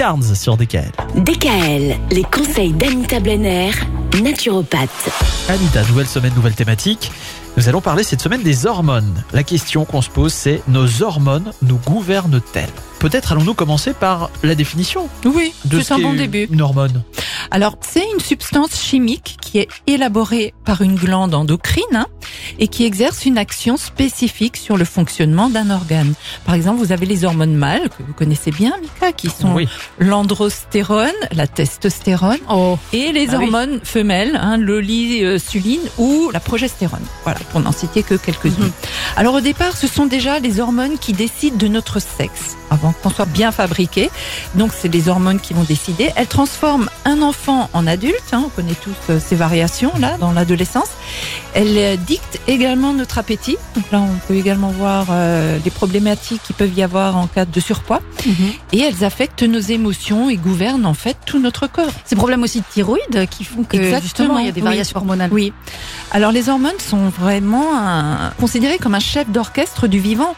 Carnes sur DKL. DKL, les conseils d'Anita Blenner, naturopathe. Anita, nouvelle semaine, nouvelle thématique. Nous allons parler cette semaine des hormones. La question qu'on se pose, c'est nos hormones nous gouvernent-elles? Peut-être allons-nous commencer par la définition Oui, de c'est ce un bon début. Une hormone. Alors, c'est une substance chimique qui est élaborée par une glande endocrine hein, et qui exerce une action spécifique sur le fonctionnement d'un organe. Par exemple, vous avez les hormones mâles, que vous connaissez bien, Mika, qui sont Oui. l'androstérone, la testostérone, et les Ah oui. hormones femelles, hein, l'olysuline ou la progestérone. Voilà, pour n'en citer que quelques-unes. Mhm. Alors au départ, ce sont déjà les hormones qui décident de notre sexe, avant qu'on soit bien fabriqué. Donc c'est les hormones qui vont décider. Elles transforment un enfant en adulte, hein, on connaît tous euh, ces variations là dans l'adolescence. Elles euh, dictent également notre appétit. Donc là, on peut également voir euh, les problématiques qui peuvent y avoir en cas de surpoids. Et elles affectent nos émotions et gouvernent en fait tout notre corps. Ces problèmes aussi de thyroïde qui font que Exactement, justement il y a des oui. variations hormonales. Oui. Alors les hormones sont vraiment un- considérées comme un chef d'orchestre du vivant.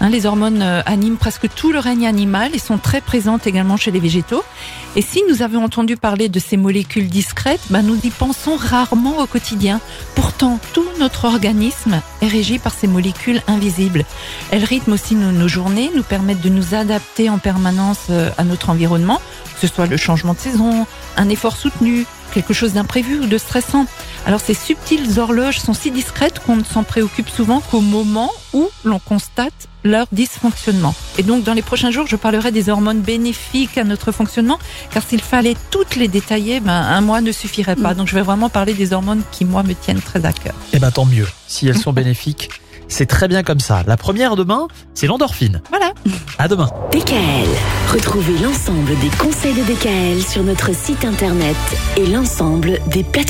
Hein, les hormones euh, animent presque tout le règne animal et sont très présentes également chez les végétaux. Et si nous avons entendu parler de ces molécules discrètes, ben nous y pensons rarement au quotidien. Pourtant, tout notre organisme est régi par ces molécules invisibles. Elles rythment aussi nos, nos journées, nous permettent de nous adapter en permanence euh, à notre environnement, que ce soit le changement de saison, un effort soutenu, quelque chose d'imprévu ou de stressant. Alors ces subtiles horloges sont si discrètes qu'on ne s'en préoccupe souvent qu'au moment où l'on constate leur dysfonctionnement. Et donc dans les prochains jours, je parlerai des hormones bénéfiques à notre fonctionnement, car s'il fallait toutes les détailler, ben, un mois ne suffirait pas. Mm. Donc je vais vraiment parler des hormones qui, moi, me tiennent très à cœur. Eh ben tant mieux. Si elles sont bénéfiques, c'est très bien comme ça. La première demain, c'est l'endorphine. Voilà. À demain. DKL. Retrouvez l'ensemble des conseils de DKL sur notre site internet et l'ensemble des plateformes.